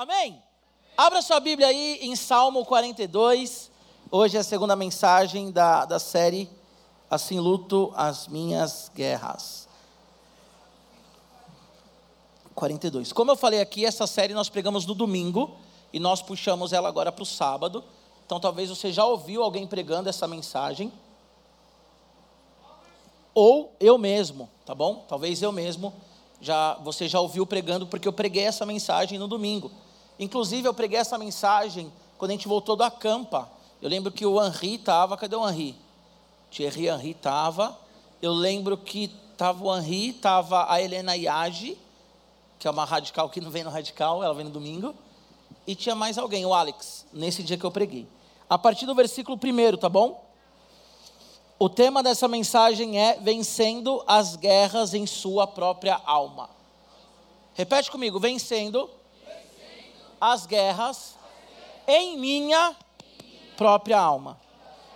Amém? Abra sua Bíblia aí em Salmo 42. Hoje é a segunda mensagem da, da série Assim Luto as Minhas Guerras. 42. Como eu falei aqui, essa série nós pregamos no domingo e nós puxamos ela agora para o sábado. Então talvez você já ouviu alguém pregando essa mensagem. Ou eu mesmo, tá bom? Talvez eu mesmo já você já ouviu pregando porque eu preguei essa mensagem no domingo. Inclusive, eu preguei essa mensagem quando a gente voltou da campa. Eu lembro que o Henri estava, cadê o Henri? Thierry Henri estava. Eu lembro que estava o Henri, estava a Helena Iage, que é uma radical que não vem no radical, ela vem no domingo. E tinha mais alguém, o Alex, nesse dia que eu preguei. A partir do versículo 1, tá bom? O tema dessa mensagem é vencendo as guerras em sua própria alma. Repete comigo, vencendo as guerras em minha própria alma.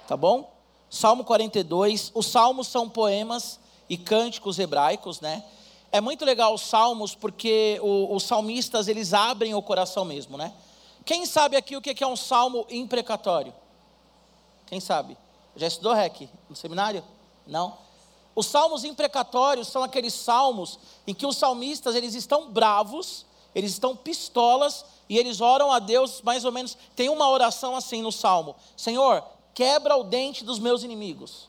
Tá bom? Salmo 42. Os salmos são poemas e cânticos hebraicos, né? É muito legal os salmos porque os salmistas eles abrem o coração mesmo, né? Quem sabe aqui o que é um salmo imprecatório? Quem sabe? Já estudou REC no seminário? Não? Os salmos imprecatórios são aqueles salmos em que os salmistas eles estão bravos, eles estão pistolas e eles oram a Deus mais ou menos. Tem uma oração assim no salmo: Senhor, quebra o dente dos meus inimigos.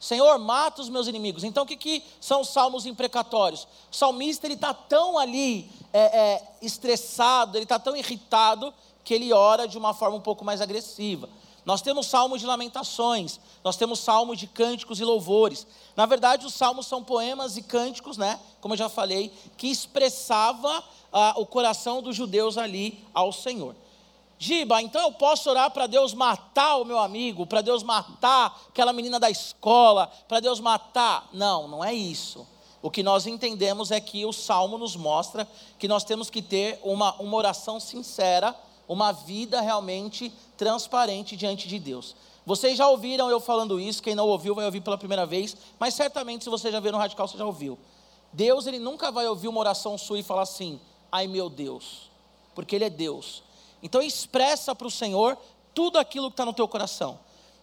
Senhor, mata os meus inimigos. Então, o que, que são os salmos imprecatórios? O salmista ele está tão ali é, é, estressado, ele está tão irritado que ele ora de uma forma um pouco mais agressiva. Nós temos salmos de lamentações, nós temos salmos de cânticos e louvores. Na verdade, os salmos são poemas e cânticos, né? Como eu já falei, que expressava ah, o coração dos judeus ali ao Senhor. Giba, então eu posso orar para Deus matar o meu amigo, para Deus matar aquela menina da escola, para Deus matar. Não, não é isso. O que nós entendemos é que o salmo nos mostra que nós temos que ter uma, uma oração sincera, uma vida realmente transparente diante de Deus. Vocês já ouviram eu falando isso, quem não ouviu vai ouvir pela primeira vez, mas certamente se você já viu no Radical, você já ouviu. Deus, ele nunca vai ouvir uma oração sua e falar assim: ai meu Deus, porque Ele é Deus. Então expressa para o Senhor tudo aquilo que está no teu coração.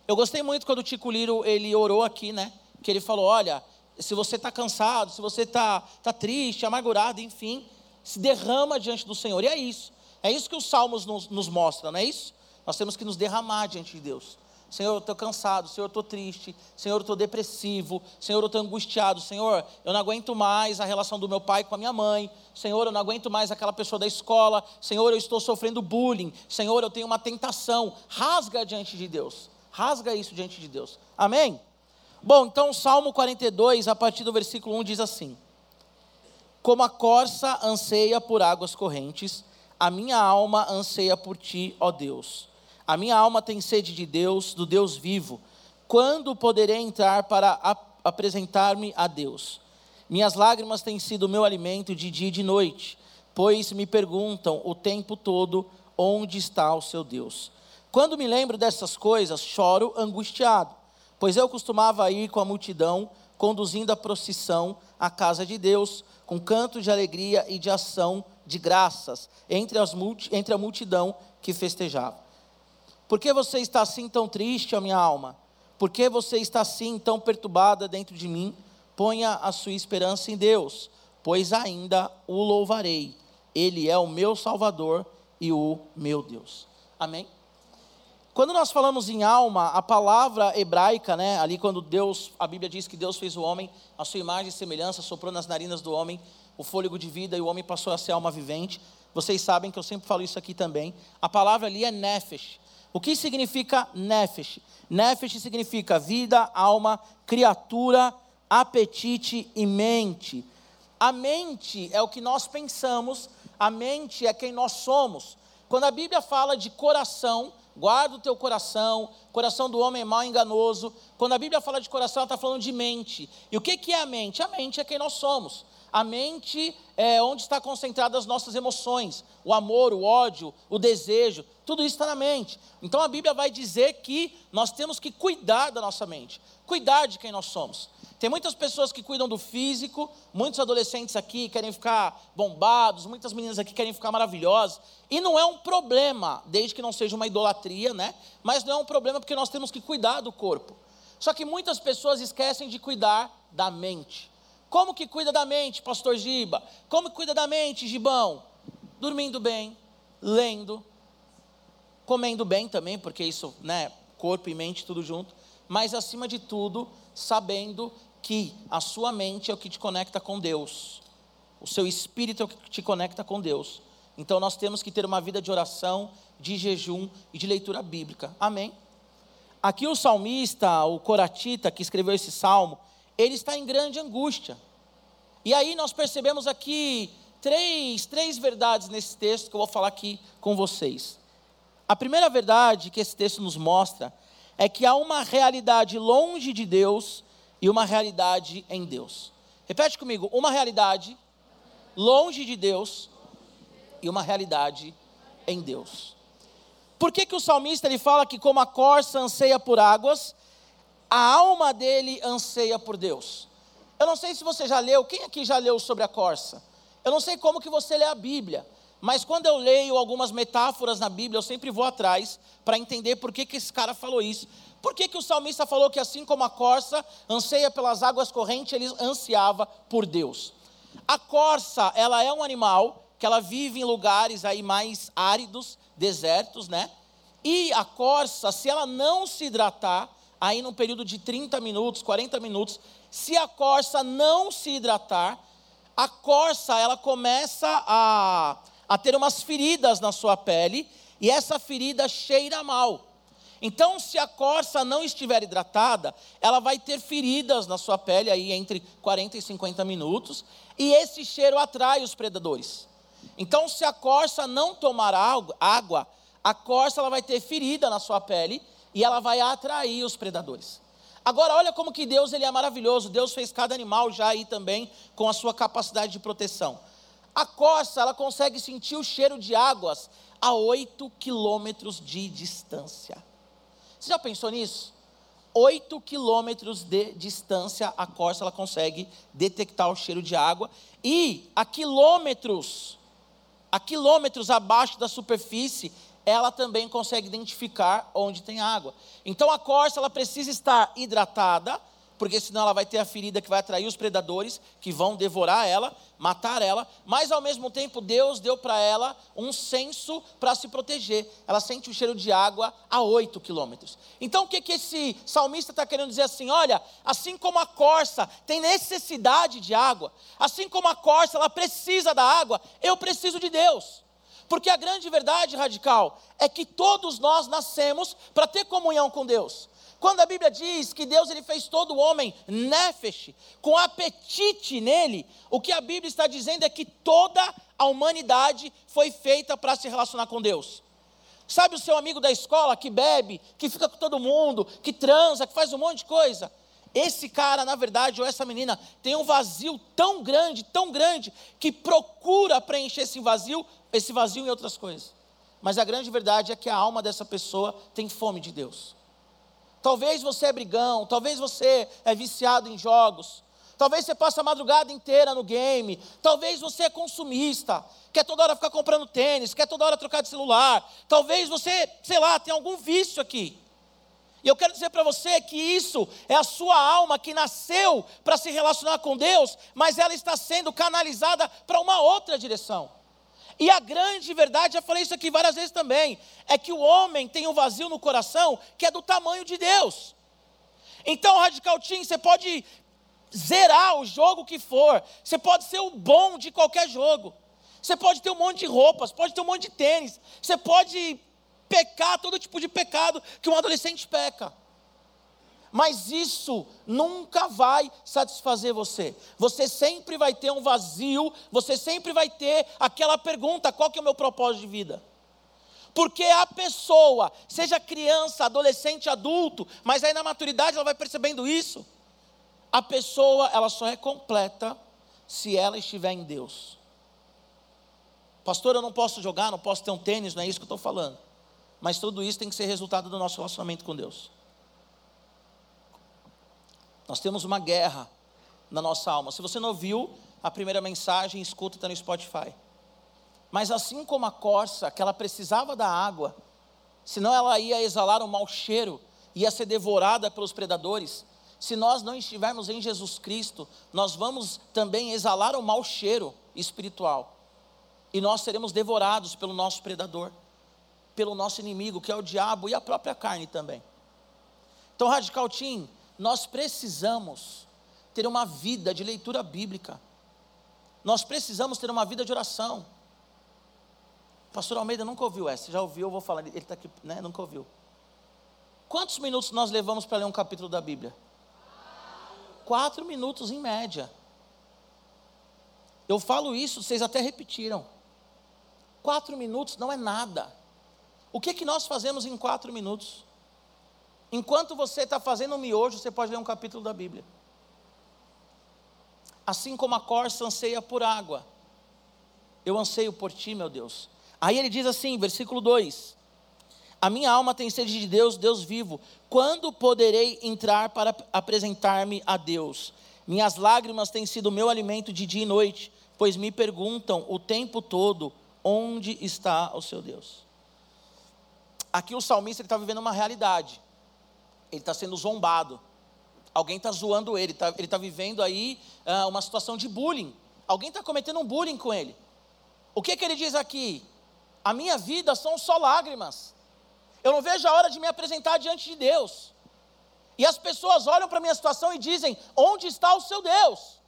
Eu gostei muito quando o Tico Liro, ele orou aqui, né? Que ele falou, olha, se você está cansado, se você está tá triste, amargurado, enfim, se derrama diante do Senhor. E é isso. É isso que os salmos nos, nos mostram, não é isso? Nós temos que nos derramar diante de Deus. Senhor, eu estou cansado, Senhor, eu estou triste, Senhor, eu estou depressivo, Senhor, eu estou angustiado, Senhor, eu não aguento mais a relação do meu pai com a minha mãe, Senhor, eu não aguento mais aquela pessoa da escola, Senhor, eu estou sofrendo bullying, Senhor, eu tenho uma tentação. Rasga diante de Deus, rasga isso diante de Deus, amém? Bom, então o Salmo 42, a partir do versículo 1, diz assim: Como a corça anseia por águas correntes, a minha alma anseia por ti, ó Deus. A minha alma tem sede de Deus, do Deus vivo. Quando poderei entrar para apresentar-me a Deus? Minhas lágrimas têm sido meu alimento de dia e de noite, pois me perguntam o tempo todo onde está o seu Deus. Quando me lembro dessas coisas, choro angustiado, pois eu costumava ir com a multidão, conduzindo a procissão à casa de Deus, com cantos de alegria e de ação de graças, entre, as entre a multidão que festejava. Por que você está assim tão triste, a minha alma? Por que você está assim tão perturbada dentro de mim? Ponha a sua esperança em Deus, pois ainda o louvarei. Ele é o meu Salvador e o meu Deus. Amém? Quando nós falamos em alma, a palavra hebraica, né, ali quando Deus, a Bíblia diz que Deus fez o homem, a sua imagem e semelhança, soprou nas narinas do homem o fôlego de vida e o homem passou a ser alma vivente. Vocês sabem que eu sempre falo isso aqui também. A palavra ali é nefesh, o que significa nefesh? Nefesh significa vida, alma, criatura, apetite e mente. A mente é o que nós pensamos, a mente é quem nós somos. Quando a Bíblia fala de coração, guarda o teu coração, coração do homem é mal enganoso. Quando a Bíblia fala de coração, ela está falando de mente. E o que é a mente? A mente é quem nós somos. A mente é onde está concentradas as nossas emoções, o amor, o ódio, o desejo, tudo isso está na mente. Então a Bíblia vai dizer que nós temos que cuidar da nossa mente, cuidar de quem nós somos. Tem muitas pessoas que cuidam do físico, muitos adolescentes aqui querem ficar bombados, muitas meninas aqui querem ficar maravilhosas. E não é um problema, desde que não seja uma idolatria, né? Mas não é um problema porque nós temos que cuidar do corpo. Só que muitas pessoas esquecem de cuidar da mente. Como que cuida da mente, pastor Giba? Como que cuida da mente, Gibão? Dormindo bem, lendo, comendo bem também, porque isso, né, corpo e mente tudo junto, mas acima de tudo, sabendo que a sua mente é o que te conecta com Deus, o seu espírito é o que te conecta com Deus. Então nós temos que ter uma vida de oração, de jejum e de leitura bíblica. Amém? Aqui o salmista, o Coratita, que escreveu esse salmo, ele está em grande angústia. E aí nós percebemos aqui três, três verdades nesse texto que eu vou falar aqui com vocês. A primeira verdade que esse texto nos mostra é que há uma realidade longe de Deus e uma realidade em Deus. Repete comigo: uma realidade longe de Deus e uma realidade em Deus. Por que, que o salmista ele fala que, como a corça anseia por águas, a alma dele anseia por Deus? Eu não sei se você já leu, quem aqui já leu sobre a corça? Eu não sei como que você lê a Bíblia, mas quando eu leio algumas metáforas na Bíblia, eu sempre vou atrás para entender por que, que esse cara falou isso. Por que, que o salmista falou que assim como a corça anseia pelas águas correntes, ele ansiava por Deus? A corça, ela é um animal que ela vive em lugares aí mais áridos, desertos, né? E a corça, se ela não se hidratar, aí num período de 30 minutos, 40 minutos, se a corça não se hidratar, a corça ela começa a, a ter umas feridas na sua pele, e essa ferida cheira mal. Então, se a corça não estiver hidratada, ela vai ter feridas na sua pele aí entre 40 e 50 minutos, e esse cheiro atrai os predadores. Então, se a corça não tomar água, a corça ela vai ter ferida na sua pele e ela vai atrair os predadores. Agora, olha como que Deus ele é maravilhoso. Deus fez cada animal já aí também com a sua capacidade de proteção. A corça, ela consegue sentir o cheiro de águas a 8 quilômetros de distância. Você já pensou nisso? 8 quilômetros de distância a corça ela consegue detectar o cheiro de água e a quilômetros, a quilômetros abaixo da superfície, ela também consegue identificar onde tem água. Então a corça ela precisa estar hidratada, porque senão ela vai ter a ferida que vai atrair os predadores que vão devorar ela, matar ela, mas ao mesmo tempo Deus deu para ela um senso para se proteger. Ela sente o cheiro de água a 8 quilômetros. Então o que, que esse salmista está querendo dizer assim? Olha, assim como a corça tem necessidade de água, assim como a corça ela precisa da água, eu preciso de Deus. Porque a grande verdade radical é que todos nós nascemos para ter comunhão com Deus. Quando a Bíblia diz que Deus ele fez todo homem nefesh, com apetite nele, o que a Bíblia está dizendo é que toda a humanidade foi feita para se relacionar com Deus. Sabe o seu amigo da escola que bebe, que fica com todo mundo, que transa, que faz um monte de coisa? Esse cara, na verdade, ou essa menina, tem um vazio tão grande, tão grande, que procura preencher esse vazio, esse vazio em outras coisas. Mas a grande verdade é que a alma dessa pessoa tem fome de Deus. Talvez você é brigão, talvez você é viciado em jogos, talvez você passa a madrugada inteira no game, talvez você é consumista, quer toda hora ficar comprando tênis, quer toda hora trocar de celular, talvez você, sei lá, tem algum vício aqui. E eu quero dizer para você que isso é a sua alma que nasceu para se relacionar com Deus, mas ela está sendo canalizada para uma outra direção. E a grande verdade, já falei isso aqui várias vezes também, é que o homem tem um vazio no coração que é do tamanho de Deus. Então, Radical Team, você pode zerar o jogo que for, você pode ser o bom de qualquer jogo, você pode ter um monte de roupas, pode ter um monte de tênis, você pode pecar todo tipo de pecado que um adolescente peca mas isso nunca vai satisfazer você. Você sempre vai ter um vazio, você sempre vai ter aquela pergunta: qual que é o meu propósito de vida? Porque a pessoa, seja criança, adolescente, adulto, mas aí na maturidade ela vai percebendo isso. A pessoa, ela só é completa se ela estiver em Deus. Pastor, eu não posso jogar, não posso ter um tênis, não é isso que eu estou falando. Mas tudo isso tem que ser resultado do nosso relacionamento com Deus. Nós temos uma guerra na nossa alma. Se você não ouviu a primeira mensagem, escuta, está no Spotify. Mas assim como a corça, que ela precisava da água, senão ela ia exalar um mau cheiro, ia ser devorada pelos predadores. Se nós não estivermos em Jesus Cristo, nós vamos também exalar um mau cheiro espiritual. E nós seremos devorados pelo nosso predador, pelo nosso inimigo, que é o diabo e a própria carne também. Então, Radical Team, nós precisamos ter uma vida de leitura bíblica. Nós precisamos ter uma vida de oração. Pastor Almeida nunca ouviu essa, já ouviu, eu vou falar, ele está aqui, né? Nunca ouviu. Quantos minutos nós levamos para ler um capítulo da Bíblia? Quatro minutos em média. Eu falo isso, vocês até repetiram. Quatro minutos não é nada. O que, que nós fazemos em quatro minutos? Enquanto você está fazendo um miojo, você pode ler um capítulo da Bíblia. Assim como a corça anseia por água, eu anseio por ti, meu Deus. Aí ele diz assim, versículo 2: A minha alma tem sede de Deus, Deus vivo. Quando poderei entrar para apresentar-me a Deus? Minhas lágrimas têm sido meu alimento de dia e noite, pois me perguntam o tempo todo: onde está o seu Deus? Aqui o salmista está vivendo uma realidade ele está sendo zombado. Alguém está zoando ele, tá, ele está vivendo aí uh, uma situação de bullying. Alguém está cometendo um bullying com ele. O que, que ele diz aqui? A minha vida são só lágrimas. Eu não vejo a hora de me apresentar diante de Deus. E as pessoas olham para a minha situação e dizem: Onde está o seu Deus?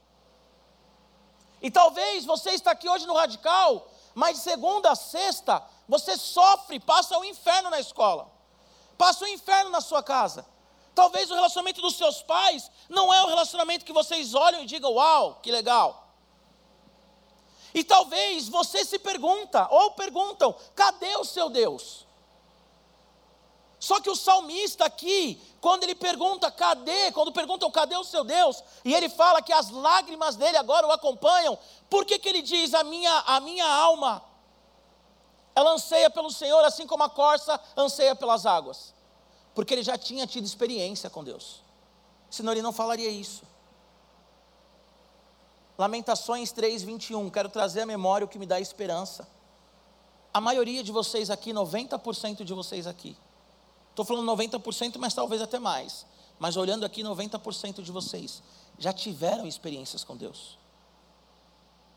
E talvez você está aqui hoje no radical, mas de segunda a sexta você sofre, passa o inferno na escola, passa o inferno na sua casa. Talvez o relacionamento dos seus pais não é o relacionamento que vocês olham e digam, uau, que legal. E talvez você se pergunta, ou perguntam, cadê o seu Deus? Só que o salmista aqui, quando ele pergunta, cadê? Quando perguntam, cadê o seu Deus? E ele fala que as lágrimas dele agora o acompanham. Por que, que ele diz, a minha, a minha alma, ela anseia pelo Senhor, assim como a corça anseia pelas águas? Porque ele já tinha tido experiência com Deus. Senão ele não falaria isso. Lamentações 3, 21. Quero trazer à memória o que me dá esperança. A maioria de vocês aqui, 90% de vocês aqui. Estou falando 90%, mas talvez até mais. Mas olhando aqui, 90% de vocês já tiveram experiências com Deus.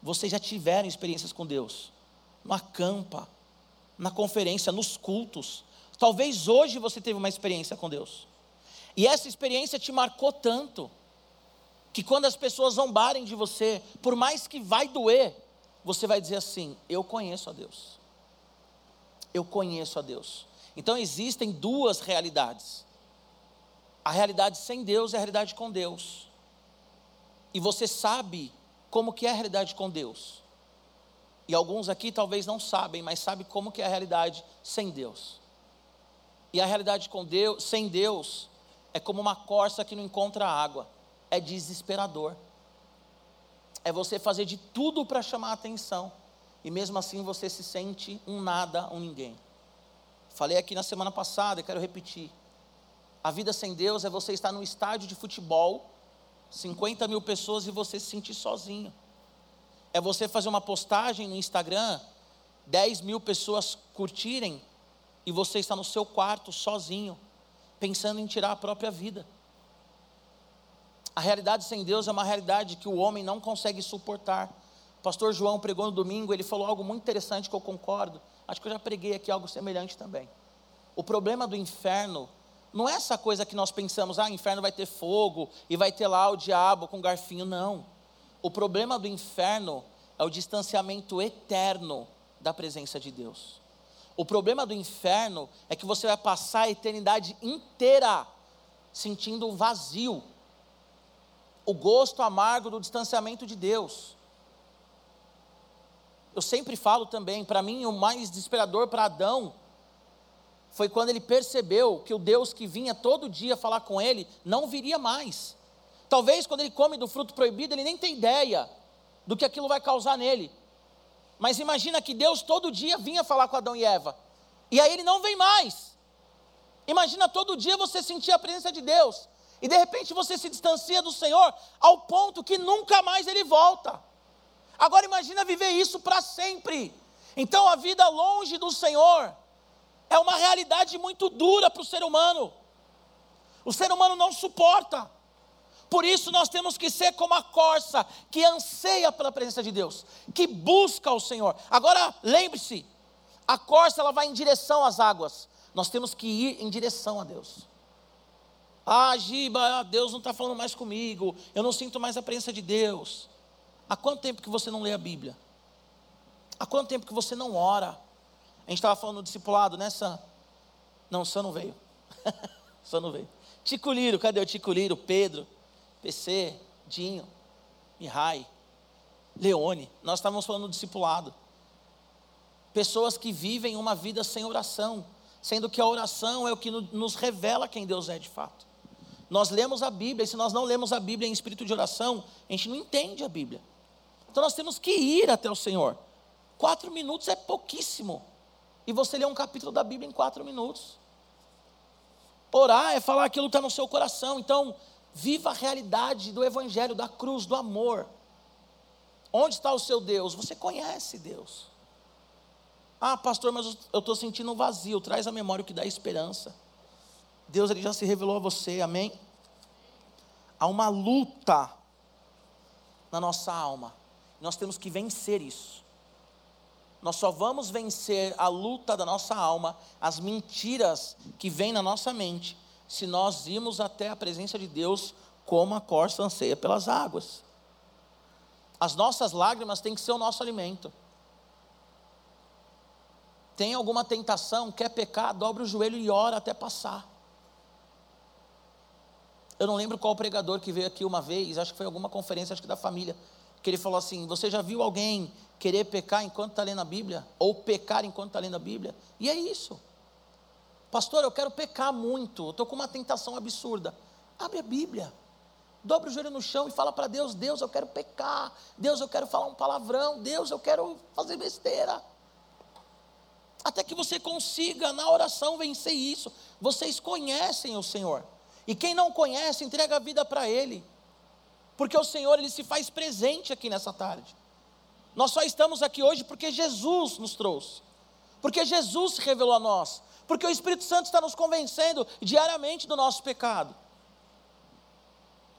Vocês já tiveram experiências com Deus. No acampa, na conferência, nos cultos. Talvez hoje você teve uma experiência com Deus. E essa experiência te marcou tanto que quando as pessoas zombarem de você, por mais que vai doer, você vai dizer assim: "Eu conheço a Deus". Eu conheço a Deus. Então existem duas realidades. A realidade sem Deus e a realidade com Deus. E você sabe como que é a realidade com Deus. E alguns aqui talvez não sabem, mas sabem como que é a realidade sem Deus. E a realidade com Deus, sem Deus, é como uma corça que não encontra água. É desesperador. É você fazer de tudo para chamar a atenção. E mesmo assim você se sente um nada, um ninguém. Falei aqui na semana passada e quero repetir. A vida sem Deus é você estar num estádio de futebol, 50 mil pessoas e você se sentir sozinho. É você fazer uma postagem no Instagram, 10 mil pessoas curtirem e você está no seu quarto sozinho, pensando em tirar a própria vida. A realidade sem Deus é uma realidade que o homem não consegue suportar. O pastor João pregou no domingo, ele falou algo muito interessante que eu concordo. Acho que eu já preguei aqui algo semelhante também. O problema do inferno não é essa coisa que nós pensamos, ah, inferno vai ter fogo e vai ter lá o diabo com garfinho. Não. O problema do inferno é o distanciamento eterno da presença de Deus. O problema do inferno é que você vai passar a eternidade inteira sentindo o vazio, o gosto amargo do distanciamento de Deus. Eu sempre falo também, para mim, o mais desesperador para Adão foi quando ele percebeu que o Deus que vinha todo dia falar com ele não viria mais. Talvez quando ele come do fruto proibido, ele nem tem ideia do que aquilo vai causar nele. Mas imagina que Deus todo dia vinha falar com Adão e Eva. E aí ele não vem mais. Imagina todo dia você sentir a presença de Deus. E de repente você se distancia do Senhor ao ponto que nunca mais ele volta. Agora imagina viver isso para sempre. Então a vida longe do Senhor é uma realidade muito dura para o ser humano. O ser humano não suporta. Por isso nós temos que ser como a corça que anseia pela presença de Deus, que busca o Senhor. Agora lembre-se, a corça ela vai em direção às águas. Nós temos que ir em direção a Deus. Ah, Giba, Deus não está falando mais comigo. Eu não sinto mais a presença de Deus. Há quanto tempo que você não lê a Bíblia? Há quanto tempo que você não ora? A gente estava falando do discipulado, né, Sam? Não, Sam não veio. Sam não veio. Tico Liro, cadê o Tico Liro? Pedro, PC, Dinho, Mihai, Leone. Nós estávamos falando do discipulado. Pessoas que vivem uma vida sem oração, sendo que a oração é o que nos revela quem Deus é de fato. Nós lemos a Bíblia, e se nós não lemos a Bíblia em espírito de oração, a gente não entende a Bíblia. Então nós temos que ir até o Senhor. Quatro minutos é pouquíssimo. E você lê um capítulo da Bíblia em quatro minutos. Orar é falar aquilo que está no seu coração. Então, viva a realidade do Evangelho, da cruz, do amor. Onde está o seu Deus? Você conhece Deus. Ah, pastor, mas eu estou sentindo um vazio. Traz a memória o que dá esperança. Deus ele já se revelou a você, amém? Há uma luta na nossa alma. Nós temos que vencer isso. Nós só vamos vencer a luta da nossa alma, as mentiras que vêm na nossa mente, se nós irmos até a presença de Deus como a corça anseia pelas águas. As nossas lágrimas têm que ser o nosso alimento. Tem alguma tentação, quer pecar, dobra o joelho e ora até passar. Eu não lembro qual pregador que veio aqui uma vez, acho que foi alguma conferência, acho que da família, que ele falou assim: Você já viu alguém querer pecar enquanto está lendo a Bíblia? Ou pecar enquanto está lendo a Bíblia? E é isso. Pastor, eu quero pecar muito, estou com uma tentação absurda. Abre a Bíblia, dobra o joelho no chão e fala para Deus: Deus, eu quero pecar, Deus, eu quero falar um palavrão, Deus, eu quero fazer besteira. Até que você consiga na oração vencer isso. Vocês conhecem o Senhor. E quem não conhece, entrega a vida para Ele. Porque o Senhor, Ele se faz presente aqui nessa tarde. Nós só estamos aqui hoje porque Jesus nos trouxe. Porque Jesus se revelou a nós. Porque o Espírito Santo está nos convencendo diariamente do nosso pecado.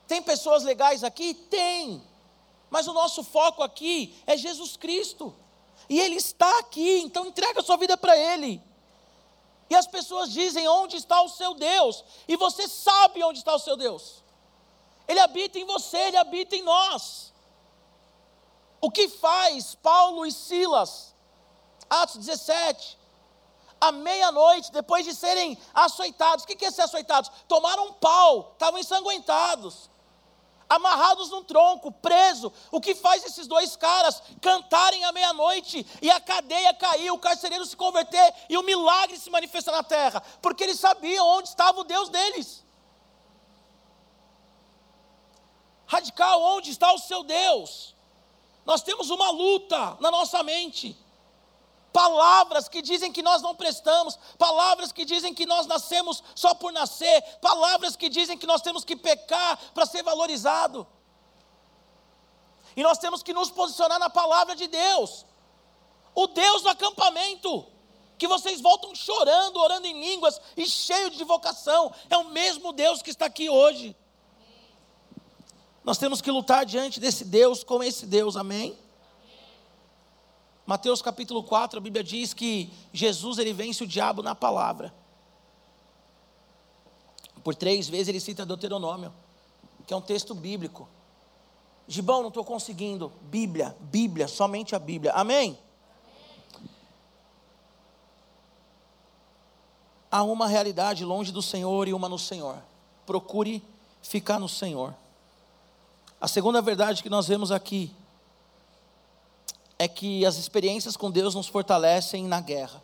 Tem pessoas legais aqui? Tem. Mas o nosso foco aqui é Jesus Cristo. E Ele está aqui, então entrega a sua vida para Ele. E as pessoas dizem: onde está o seu Deus? E você sabe onde está o seu Deus. Ele habita em você, ele habita em nós. O que faz Paulo e Silas? Atos 17. À meia-noite, depois de serem açoitados. O que é ser açoitados? Tomaram um pau, estavam ensanguentados amarrados num tronco, preso. O que faz esses dois caras cantarem à meia-noite e a cadeia cair, o carcereiro se converter e o milagre se manifestar na terra? Porque eles sabiam onde estava o Deus deles. Radical, onde está o seu Deus? Nós temos uma luta na nossa mente palavras que dizem que nós não prestamos, palavras que dizem que nós nascemos só por nascer, palavras que dizem que nós temos que pecar para ser valorizado. E nós temos que nos posicionar na palavra de Deus. O Deus do acampamento, que vocês voltam chorando, orando em línguas e cheio de vocação, é o mesmo Deus que está aqui hoje. Nós temos que lutar diante desse Deus com esse Deus, amém? Mateus capítulo 4, a Bíblia diz que Jesus ele vence o diabo na palavra. Por três vezes ele cita Deuteronômio, que é um texto bíblico. Gibão, não estou conseguindo. Bíblia, Bíblia, somente a Bíblia. Amém? Há uma realidade longe do Senhor e uma no Senhor. Procure ficar no Senhor. A segunda verdade que nós vemos aqui é que as experiências com Deus nos fortalecem na guerra.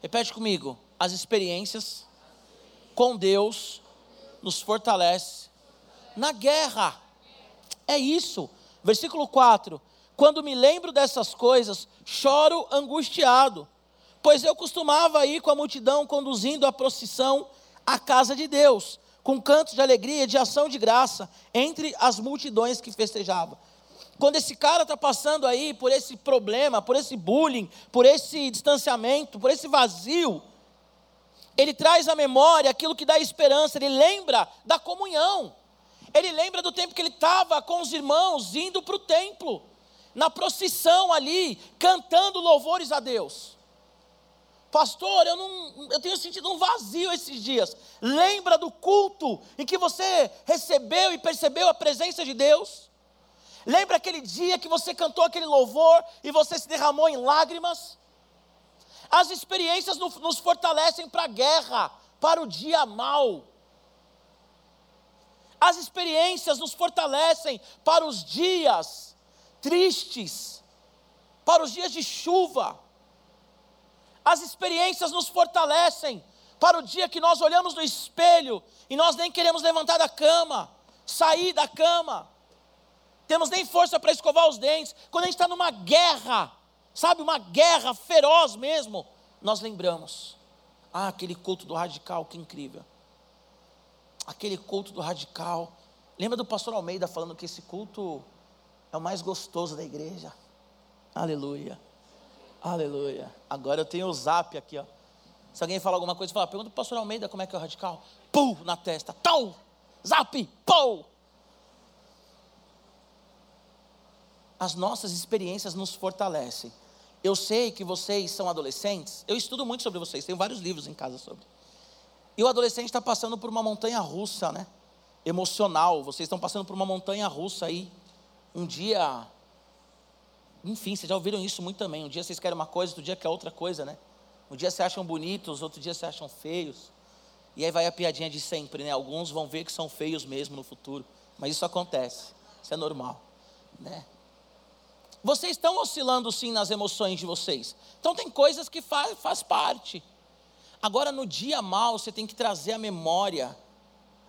Repete comigo: as experiências com Deus nos fortalece na guerra. É isso. Versículo 4: Quando me lembro dessas coisas, choro angustiado, pois eu costumava ir com a multidão conduzindo a procissão à casa de Deus com cantos de alegria e de ação de graça entre as multidões que festejavam. Quando esse cara está passando aí por esse problema, por esse bullying, por esse distanciamento, por esse vazio, ele traz à memória aquilo que dá esperança, ele lembra da comunhão, ele lembra do tempo que ele estava com os irmãos indo para o templo, na procissão ali, cantando louvores a Deus. Pastor, eu, não, eu tenho sentido um vazio esses dias. Lembra do culto em que você recebeu e percebeu a presença de Deus? Lembra aquele dia que você cantou aquele louvor e você se derramou em lágrimas? As experiências nos fortalecem para a guerra, para o dia mal. As experiências nos fortalecem para os dias tristes, para os dias de chuva. As experiências nos fortalecem para o dia que nós olhamos no espelho e nós nem queremos levantar da cama, sair da cama temos nem força para escovar os dentes. Quando a gente está numa guerra, sabe, uma guerra feroz mesmo, nós lembramos. Ah, aquele culto do radical, que incrível. Aquele culto do radical. Lembra do pastor Almeida falando que esse culto é o mais gostoso da igreja? Aleluia. Aleluia. Agora eu tenho o zap aqui, ó. Se alguém falar alguma coisa, fala, pergunta para o pastor Almeida como é que é o radical. Pum, na testa. Tal. Zap. Pum. As nossas experiências nos fortalecem. Eu sei que vocês são adolescentes, eu estudo muito sobre vocês, tenho vários livros em casa sobre. E o adolescente está passando por uma montanha russa, né? Emocional. Vocês estão passando por uma montanha russa aí. Um dia. Enfim, vocês já ouviram isso muito também. Um dia vocês querem uma coisa, outro dia quer outra coisa, né? Um dia se acham bonitos, outro dia se acham feios. E aí vai a piadinha de sempre, né? Alguns vão ver que são feios mesmo no futuro. Mas isso acontece. Isso é normal, né? Vocês estão oscilando sim nas emoções de vocês. Então tem coisas que faz, faz parte. Agora no dia mal você tem que trazer à memória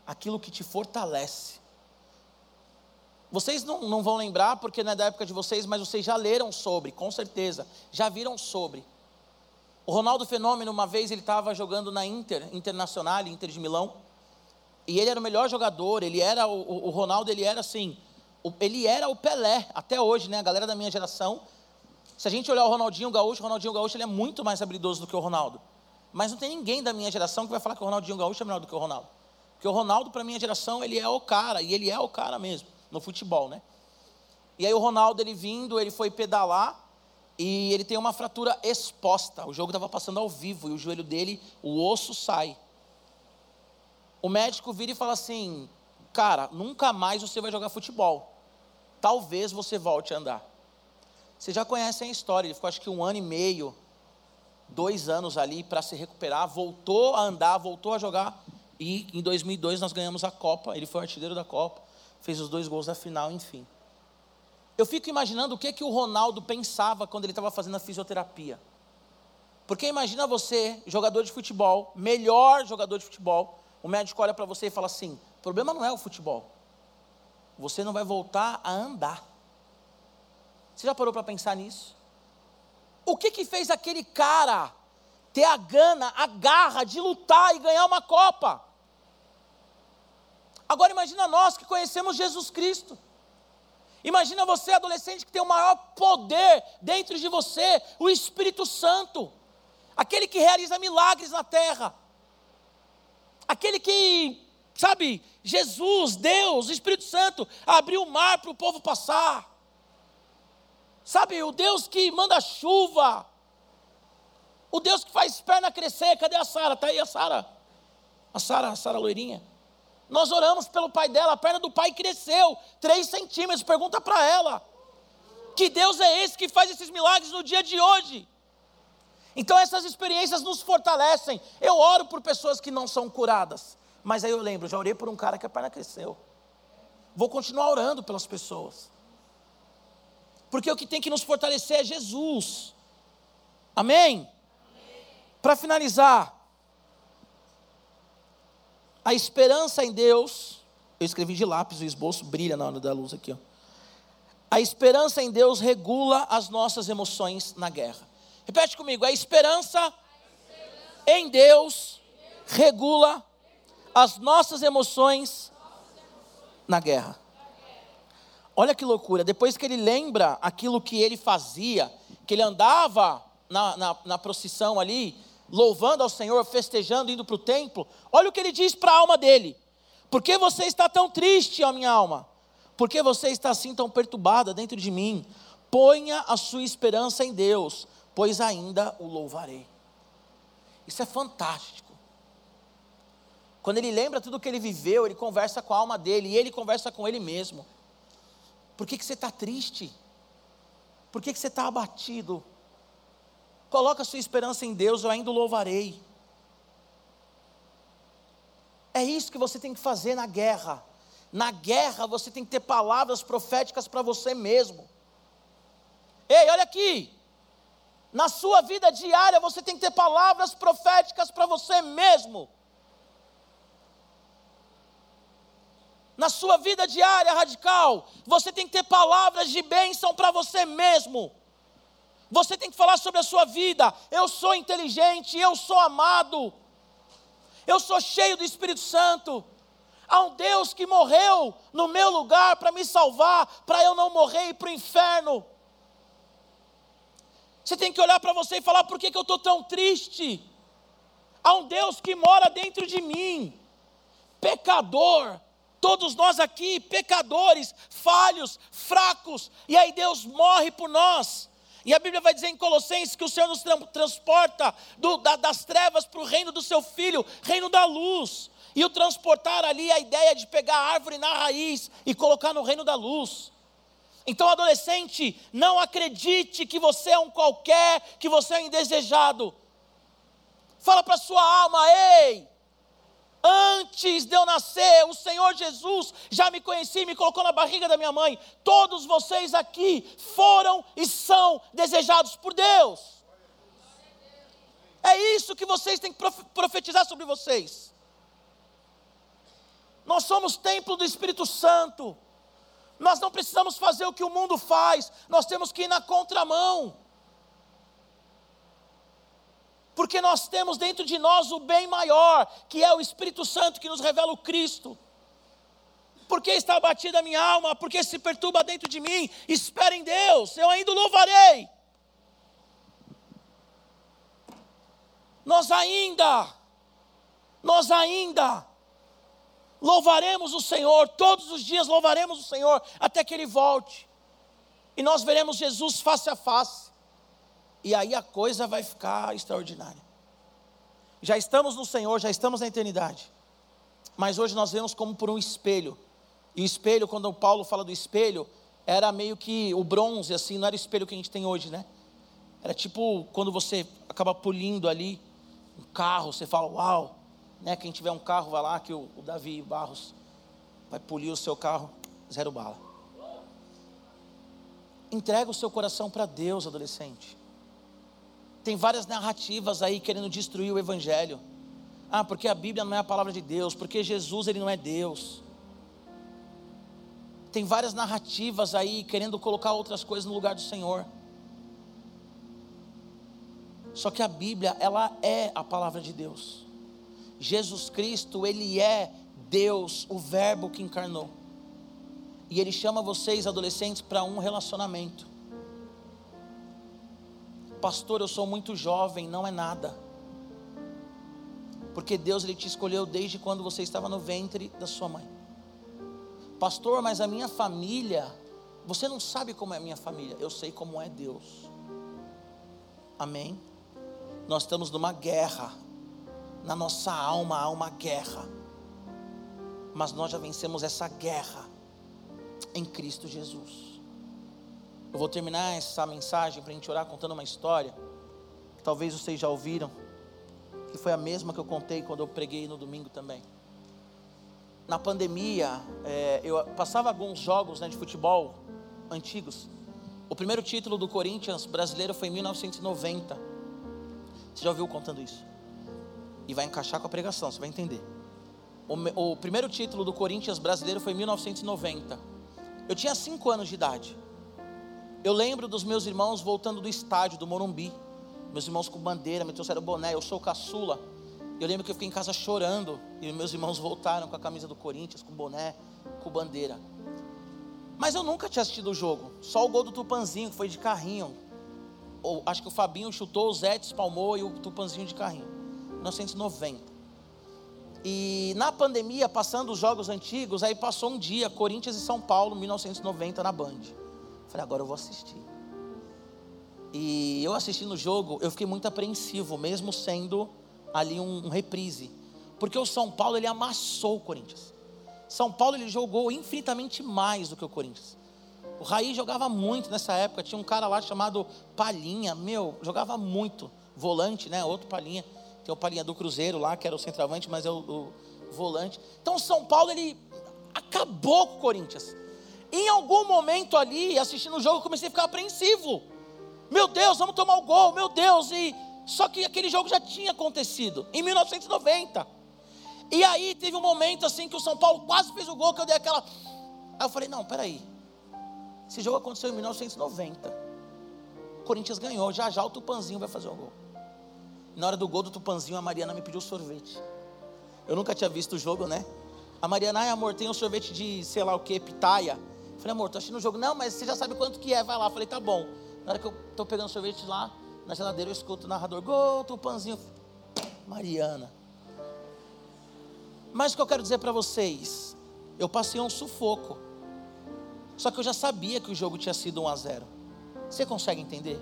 aquilo que te fortalece. Vocês não, não vão lembrar porque não é da época de vocês, mas vocês já leram sobre, com certeza, já viram sobre. O Ronaldo Fenômeno, uma vez, ele estava jogando na Inter, Internacional, Inter de Milão, e ele era o melhor jogador, ele era, o, o Ronaldo, ele era assim, ele era o Pelé, até hoje, né? A galera da minha geração. Se a gente olhar o Ronaldinho Gaúcho, o Ronaldinho Gaúcho ele é muito mais habilidoso do que o Ronaldo. Mas não tem ninguém da minha geração que vai falar que o Ronaldinho Gaúcho é melhor do que o Ronaldo. Porque o Ronaldo, para a minha geração, ele é o cara, e ele é o cara mesmo, no futebol, né? E aí o Ronaldo, ele vindo, ele foi pedalar, e ele tem uma fratura exposta. O jogo estava passando ao vivo, e o joelho dele, o osso sai. O médico vira e fala assim: cara, nunca mais você vai jogar futebol. Talvez você volte a andar. Vocês já conhecem a história, ele ficou acho que um ano e meio, dois anos ali para se recuperar, voltou a andar, voltou a jogar, e em 2002 nós ganhamos a Copa, ele foi o artilheiro da Copa, fez os dois gols da final, enfim. Eu fico imaginando o que, que o Ronaldo pensava quando ele estava fazendo a fisioterapia. Porque imagina você, jogador de futebol, melhor jogador de futebol, o médico olha para você e fala assim: o problema não é o futebol. Você não vai voltar a andar. Você já parou para pensar nisso? O que que fez aquele cara ter a gana, a garra de lutar e ganhar uma Copa? Agora imagina nós que conhecemos Jesus Cristo. Imagina você, adolescente, que tem o maior poder dentro de você, o Espírito Santo, aquele que realiza milagres na terra, aquele que Sabe, Jesus, Deus, Espírito Santo abriu o mar para o povo passar. Sabe, o Deus que manda chuva. O Deus que faz perna crescer. Cadê a Sara? Está aí a Sara? A Sara, a Sara loirinha. Nós oramos pelo pai dela, a perna do pai cresceu 3 centímetros. Pergunta para ela. Que Deus é esse que faz esses milagres no dia de hoje? Então essas experiências nos fortalecem. Eu oro por pessoas que não são curadas. Mas aí eu lembro, já orei por um cara que a perna cresceu. Vou continuar orando pelas pessoas. Porque o que tem que nos fortalecer é Jesus. Amém? Amém. Para finalizar, a esperança em Deus, eu escrevi de lápis, o esboço brilha na hora da luz aqui. Ó. A esperança em Deus regula as nossas emoções na guerra. Repete comigo, a esperança, a esperança. em Deus regula as nossas emoções na guerra. Olha que loucura, depois que ele lembra aquilo que ele fazia, que ele andava na, na, na procissão ali, louvando ao Senhor, festejando, indo para o templo, olha o que ele diz para a alma dele: Por que você está tão triste, ó minha alma? Por que você está assim tão perturbada dentro de mim? Ponha a sua esperança em Deus, pois ainda o louvarei. Isso é fantástico. Quando ele lembra tudo que ele viveu, ele conversa com a alma dele e ele conversa com ele mesmo. Por que, que você está triste? Por que, que você está abatido? Coloca sua esperança em Deus, eu ainda o louvarei. É isso que você tem que fazer na guerra. Na guerra você tem que ter palavras proféticas para você mesmo. Ei, olha aqui. Na sua vida diária você tem que ter palavras proféticas para você mesmo. Na sua vida diária radical, você tem que ter palavras de bênção para você mesmo. Você tem que falar sobre a sua vida. Eu sou inteligente, eu sou amado. Eu sou cheio do Espírito Santo. Há um Deus que morreu no meu lugar para me salvar, para eu não morrer e para o inferno. Você tem que olhar para você e falar: por que, que eu estou tão triste? Há um Deus que mora dentro de mim, pecador, todos nós aqui, pecadores, falhos, fracos, e aí Deus morre por nós. E a Bíblia vai dizer em Colossenses que o Senhor nos transporta do, da, das trevas para o reino do seu filho, reino da luz. E o transportar ali a ideia de pegar a árvore na raiz e colocar no reino da luz. Então, adolescente, não acredite que você é um qualquer, que você é indesejado. Fala para sua alma, ei, Antes de eu nascer, o Senhor Jesus já me conhecia e me colocou na barriga da minha mãe. Todos vocês aqui foram e são desejados por Deus. É isso que vocês têm que profetizar sobre vocês. Nós somos templo do Espírito Santo. Nós não precisamos fazer o que o mundo faz, nós temos que ir na contramão. Porque nós temos dentro de nós o bem maior, que é o Espírito Santo que nos revela o Cristo. Por que está abatida a minha alma? Porque se perturba dentro de mim? Espera em Deus, eu ainda louvarei. Nós ainda, nós ainda louvaremos o Senhor, todos os dias louvaremos o Senhor até que Ele volte. E nós veremos Jesus face a face. E aí a coisa vai ficar extraordinária. Já estamos no Senhor, já estamos na eternidade. Mas hoje nós vemos como por um espelho. E o espelho, quando o Paulo fala do espelho, era meio que o bronze, assim, não era o espelho que a gente tem hoje, né? Era tipo quando você acaba polindo ali um carro, você fala, uau, né? Quem tiver um carro, vai lá, que o, o Davi Barros vai polir o seu carro, zero bala. Entrega o seu coração para Deus, adolescente. Tem várias narrativas aí querendo destruir o Evangelho. Ah, porque a Bíblia não é a palavra de Deus, porque Jesus ele não é Deus. Tem várias narrativas aí querendo colocar outras coisas no lugar do Senhor. Só que a Bíblia, ela é a palavra de Deus. Jesus Cristo, ele é Deus, o Verbo que encarnou. E ele chama vocês, adolescentes, para um relacionamento. Pastor, eu sou muito jovem, não é nada. Porque Deus ele te escolheu desde quando você estava no ventre da sua mãe. Pastor, mas a minha família, você não sabe como é a minha família, eu sei como é Deus. Amém? Nós estamos numa guerra na nossa alma há uma guerra, mas nós já vencemos essa guerra em Cristo Jesus. Eu vou terminar essa mensagem para a gente orar contando uma história, que talvez vocês já ouviram, que foi a mesma que eu contei quando eu preguei no domingo também. Na pandemia, é, eu passava alguns jogos né, de futebol antigos. O primeiro título do Corinthians brasileiro foi em 1990. Você já ouviu contando isso? e vai encaixar com a pregação, você vai entender. O, o primeiro título do Corinthians brasileiro foi em 1990. Eu tinha 5 anos de idade. Eu lembro dos meus irmãos voltando do estádio do Morumbi. Meus irmãos com bandeira, me trouxeram boné, eu sou caçula. Eu lembro que eu fiquei em casa chorando e meus irmãos voltaram com a camisa do Corinthians, com boné, com bandeira. Mas eu nunca tinha assistido o jogo. Só o gol do Tupanzinho, que foi de carrinho. Ou, acho que o Fabinho chutou, o Zé espalmou e o Tupanzinho de carrinho. 1990. E na pandemia, passando os jogos antigos, aí passou um dia, Corinthians e São Paulo, 1990, na Band. Falei, agora eu vou assistir. E eu assistindo o jogo, eu fiquei muito apreensivo, mesmo sendo ali um, um reprise. Porque o São Paulo, ele amassou o Corinthians. São Paulo, ele jogou infinitamente mais do que o Corinthians. O Raí jogava muito nessa época. Tinha um cara lá chamado Palhinha. Meu, jogava muito. Volante, né? Outro Palhinha. Tem o Palhinha do Cruzeiro lá, que era o centroavante, mas é o, o volante. Então, o São Paulo, ele acabou com o Corinthians. Em algum momento ali, assistindo o jogo, eu comecei a ficar apreensivo. Meu Deus, vamos tomar o gol, meu Deus. E só que aquele jogo já tinha acontecido em 1990. E aí teve um momento assim que o São Paulo quase fez o gol que eu dei aquela. Aí eu falei: "Não, peraí. Esse jogo aconteceu em 1990. O Corinthians ganhou, já já o Tupanzinho vai fazer o gol. Na hora do gol do Tupanzinho, a Mariana me pediu sorvete. Eu nunca tinha visto o jogo, né? A Mariana, ai amor, tem um sorvete de sei lá o que, pitaia. Falei, amor, tô assistindo o jogo. Não, mas você já sabe quanto que é, vai lá. Falei, tá bom. Na hora que eu tô pegando sorvete lá, na geladeira, eu escuto o narrador, gol, Tupanzinho. Mariana. Mas o que eu quero dizer para vocês, eu passei um sufoco. Só que eu já sabia que o jogo tinha sido 1 a 0. Você consegue entender?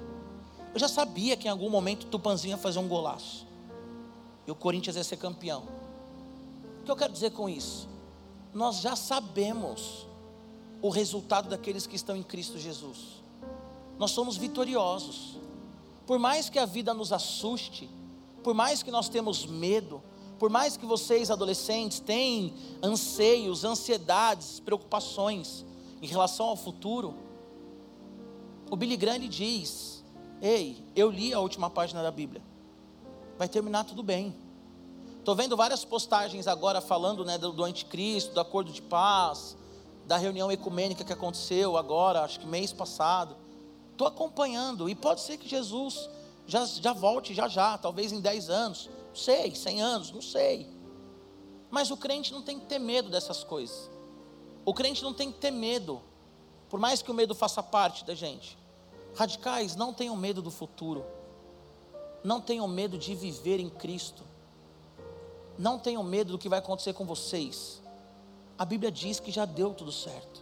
Eu já sabia que em algum momento o Tupanzinho ia fazer um golaço. E o Corinthians ia ser campeão. O que eu quero dizer com isso? Nós já sabemos o resultado daqueles que estão em Cristo Jesus. Nós somos vitoriosos. Por mais que a vida nos assuste, por mais que nós temos medo, por mais que vocês adolescentes tenham anseios, ansiedades, preocupações em relação ao futuro, o Billy Graham diz: Ei, eu li a última página da Bíblia. Vai terminar tudo bem. Estou vendo várias postagens agora falando né, do, do anticristo, do acordo de paz, da reunião ecumênica que aconteceu agora, acho que mês passado. Estou acompanhando, e pode ser que Jesus já, já volte já já, talvez em 10 anos, não sei, 100 anos, não sei. Mas o crente não tem que ter medo dessas coisas. O crente não tem que ter medo, por mais que o medo faça parte da gente. Radicais, não tenham medo do futuro. Não tenham medo de viver em Cristo. Não tenham medo do que vai acontecer com vocês. A Bíblia diz que já deu tudo certo.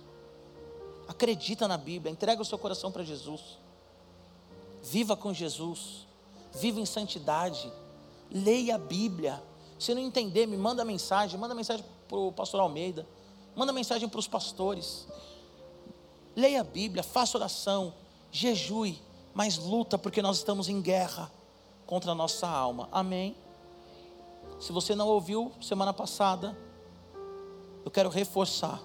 Acredita na Bíblia, entrega o seu coração para Jesus. Viva com Jesus. Viva em santidade. Leia a Bíblia. Se não entender, me manda mensagem. Manda mensagem para o pastor Almeida. Manda mensagem para os pastores. Leia a Bíblia, faça oração, jejue, mas luta porque nós estamos em guerra contra a nossa alma. Amém? Se você não ouviu semana passada, eu quero reforçar.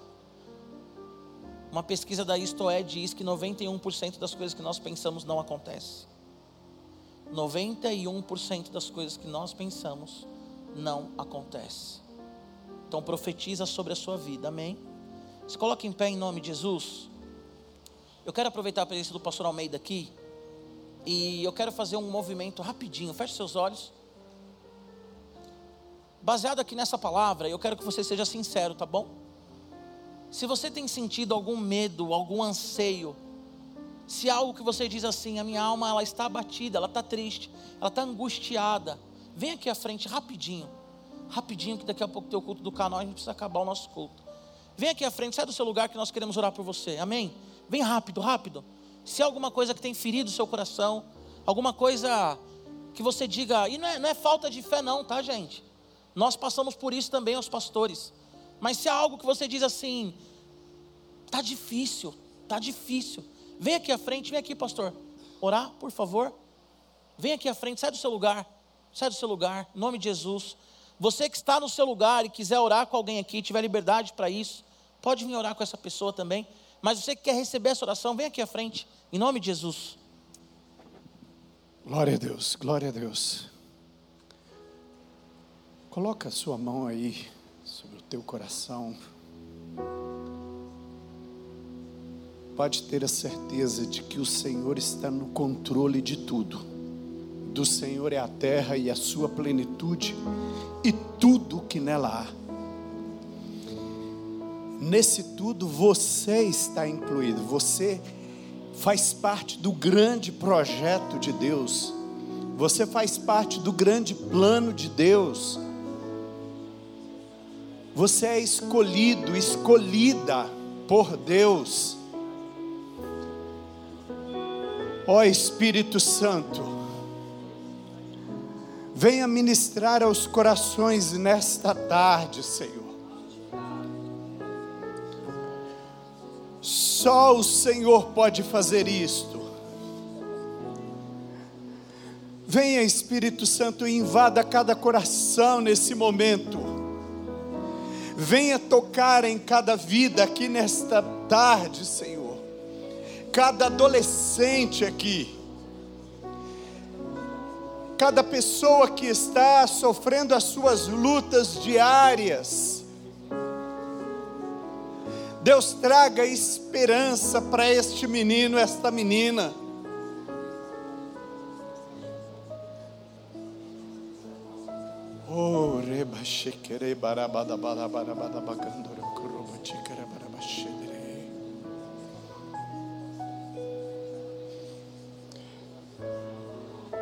Uma pesquisa da Istoé diz que 91% das coisas que nós pensamos não acontece. 91% das coisas que nós pensamos não acontece. Então profetiza sobre a sua vida. Amém. Se coloque em pé em nome de Jesus. Eu quero aproveitar a presença do pastor Almeida aqui e eu quero fazer um movimento rapidinho. Feche seus olhos. Baseado aqui nessa palavra, eu quero que você seja sincero, tá bom? Se você tem sentido algum medo, algum anseio, se algo que você diz assim, a minha alma ela está abatida, ela está triste, ela está angustiada, vem aqui à frente rapidinho, rapidinho que daqui a pouco tem o culto do canal, a gente precisa acabar o nosso culto. Vem aqui à frente, sai do seu lugar que nós queremos orar por você, amém? Vem rápido, rápido. Se há alguma coisa que tem ferido o seu coração, alguma coisa que você diga, e não é, não é falta de fé, não, tá, gente? Nós passamos por isso também, os pastores. Mas se há algo que você diz assim, tá difícil, tá difícil. Vem aqui à frente, vem aqui, pastor. Orar, por favor. Vem aqui à frente, sai do seu lugar. Sai do seu lugar, em nome de Jesus. Você que está no seu lugar e quiser orar com alguém aqui, tiver liberdade para isso, pode vir orar com essa pessoa também. Mas você que quer receber essa oração, vem aqui à frente, em nome de Jesus. Glória a Deus, glória a Deus. Coloca a sua mão aí sobre o teu coração. Pode ter a certeza de que o Senhor está no controle de tudo. Do Senhor é a terra e a sua plenitude e tudo o que nela há. Nesse tudo você está incluído, você faz parte do grande projeto de Deus, você faz parte do grande plano de Deus. Você é escolhido, escolhida por Deus. Ó oh, Espírito Santo, venha ministrar aos corações nesta tarde, Senhor. Só o Senhor pode fazer isto. Venha, Espírito Santo, invada cada coração nesse momento. Venha tocar em cada vida aqui nesta tarde, Senhor. Cada adolescente aqui. Cada pessoa que está sofrendo as suas lutas diárias Deus traga esperança para este menino, esta menina. Oh, reba shekere barabada barabada bagandoro kuroba chikere baraba shedere.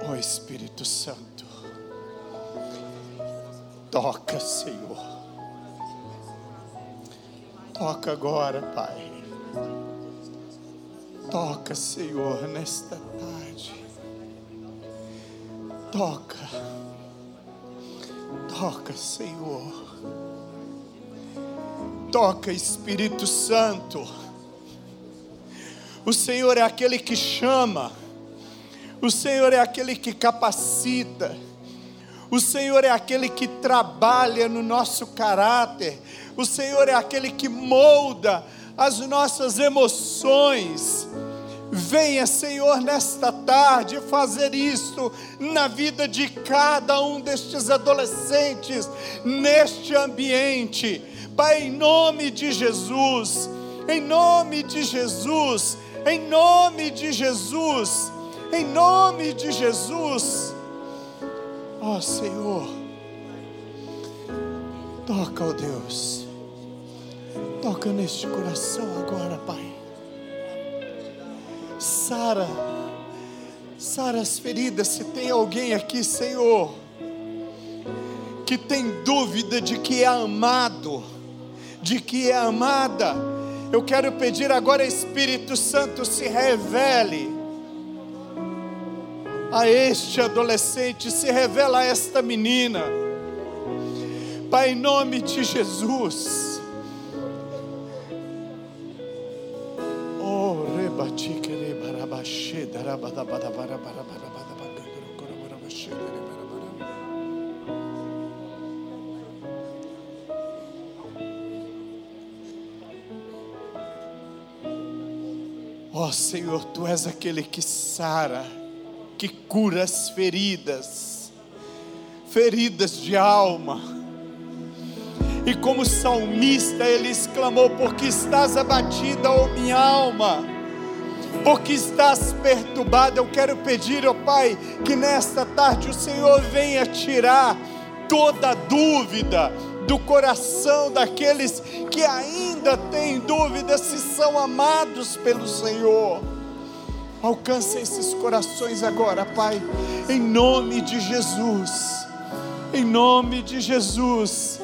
Oh Espírito Santo, toca, Senhor. Toca agora, Pai. Toca, Senhor, nesta tarde. Toca. Toca, Senhor. Toca, Espírito Santo. O Senhor é aquele que chama. O Senhor é aquele que capacita. O Senhor é aquele que trabalha no nosso caráter o Senhor é aquele que molda as nossas emoções. Venha, Senhor, nesta tarde fazer isto na vida de cada um destes adolescentes, neste ambiente. Pai, em nome de Jesus, em nome de Jesus, em nome de Jesus, em nome de Jesus. Ó oh, Senhor, toca, ó oh Deus. Toca neste coração agora, Pai. Sara, Sara as feridas. Se tem alguém aqui, Senhor, que tem dúvida de que é amado, de que é amada, eu quero pedir agora, Espírito Santo, se revele a este adolescente, se revela a esta menina. Pai, em nome de Jesus Ó oh, Senhor, tu és aquele que sara, que cura as feridas, feridas de alma. E como salmista, ele exclamou: Porque estás abatida, ó oh minha alma porque estás perturbado. Eu quero pedir, ó oh Pai, que nesta tarde o Senhor venha tirar toda dúvida do coração daqueles que ainda têm dúvida se são amados pelo Senhor. Alcance esses corações agora, Pai, em nome de Jesus. Em nome de Jesus.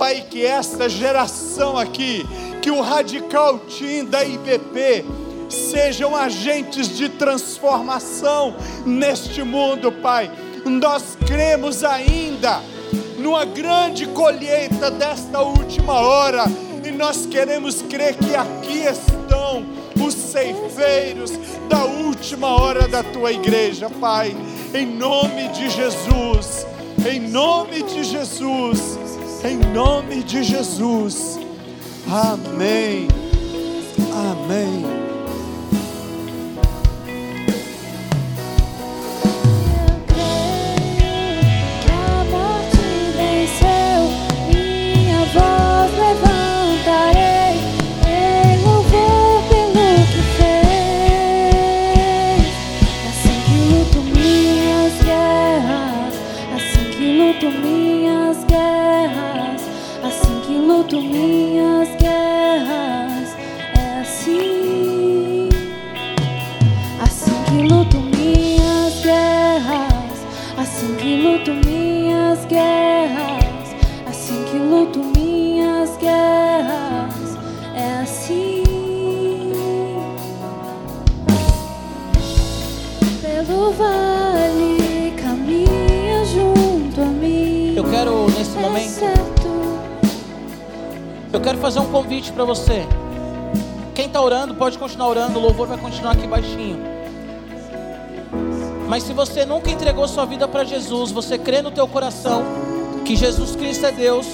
Pai, que esta geração aqui, que o Radical Team da IBP, sejam agentes de transformação neste mundo, Pai. Nós cremos ainda numa grande colheita desta última hora, e nós queremos crer que aqui estão os ceifeiros da última hora da tua igreja, Pai, em nome de Jesus, em nome de Jesus, em nome de Jesus, amém, amém. Vale caminha junto a mim. Eu quero, nesse É momento, certo. eu quero fazer um convite para você. Quem está orando, pode continuar orando, o louvor vai continuar aqui baixinho. Mas se você nunca entregou sua vida para Jesus, você crê no teu coração que Jesus Cristo é Deus,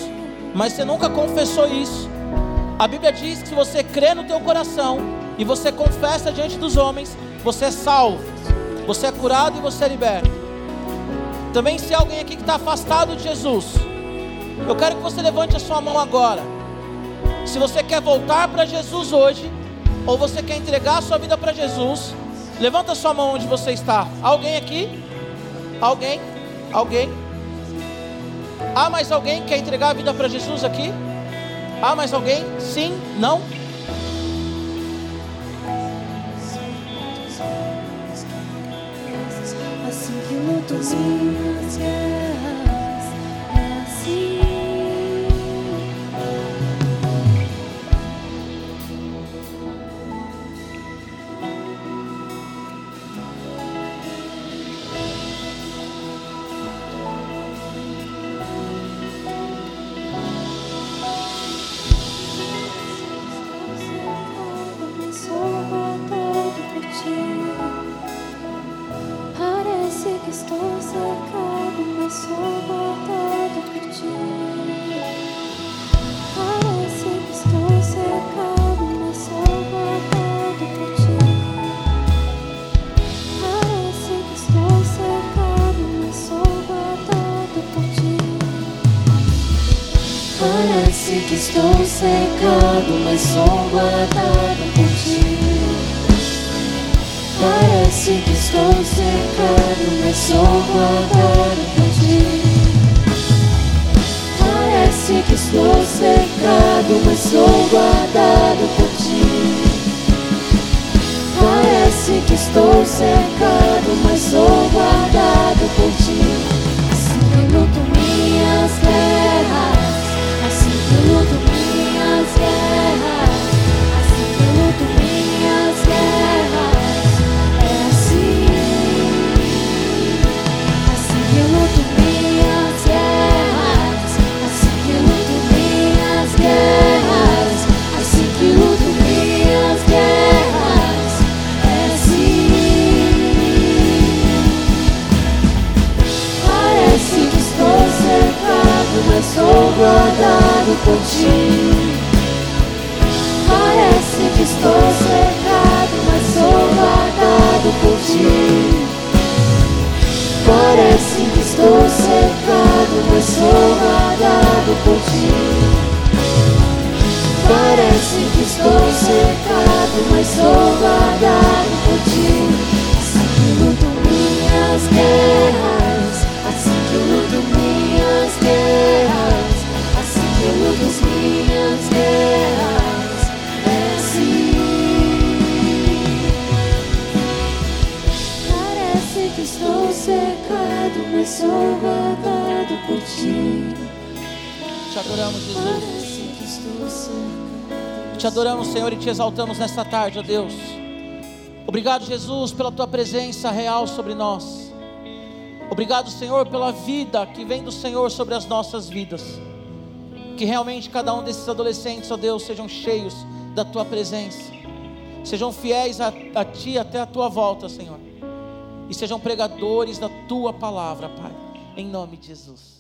mas você nunca confessou isso. A Bíblia diz que se você crê no teu coração e você confessa diante dos homens, você é salvo, você é curado e você é liberto. Também se alguém aqui que está afastado de Jesus, eu quero que você levante a sua mão agora. Se você quer voltar para Jesus hoje, ou você quer entregar a sua vida para Jesus, levanta a sua mão onde você está. Alguém aqui? Alguém? Alguém? Há mais alguém que quer entregar a vida para Jesus aqui? Há mais alguém? Sim? Não? Assim que luto estou cercado, mas sou guardado por ti. Parece que estou cercado, mas sou guardado por ti. Parece que estou cercado, mas sou guardado por ti. Parece que estou cercado, mas sou guardado por ti. Exaltamos nesta tarde, ó Deus. Obrigado, Jesus, pela tua presença real sobre nós. Obrigado, Senhor, pela vida que vem do Senhor sobre as nossas vidas. Que realmente cada um desses adolescentes, ó Deus, sejam cheios da tua presença. Sejam fiéis a, a ti até a tua volta, Senhor. E sejam pregadores da tua palavra, Pai. Em nome de Jesus.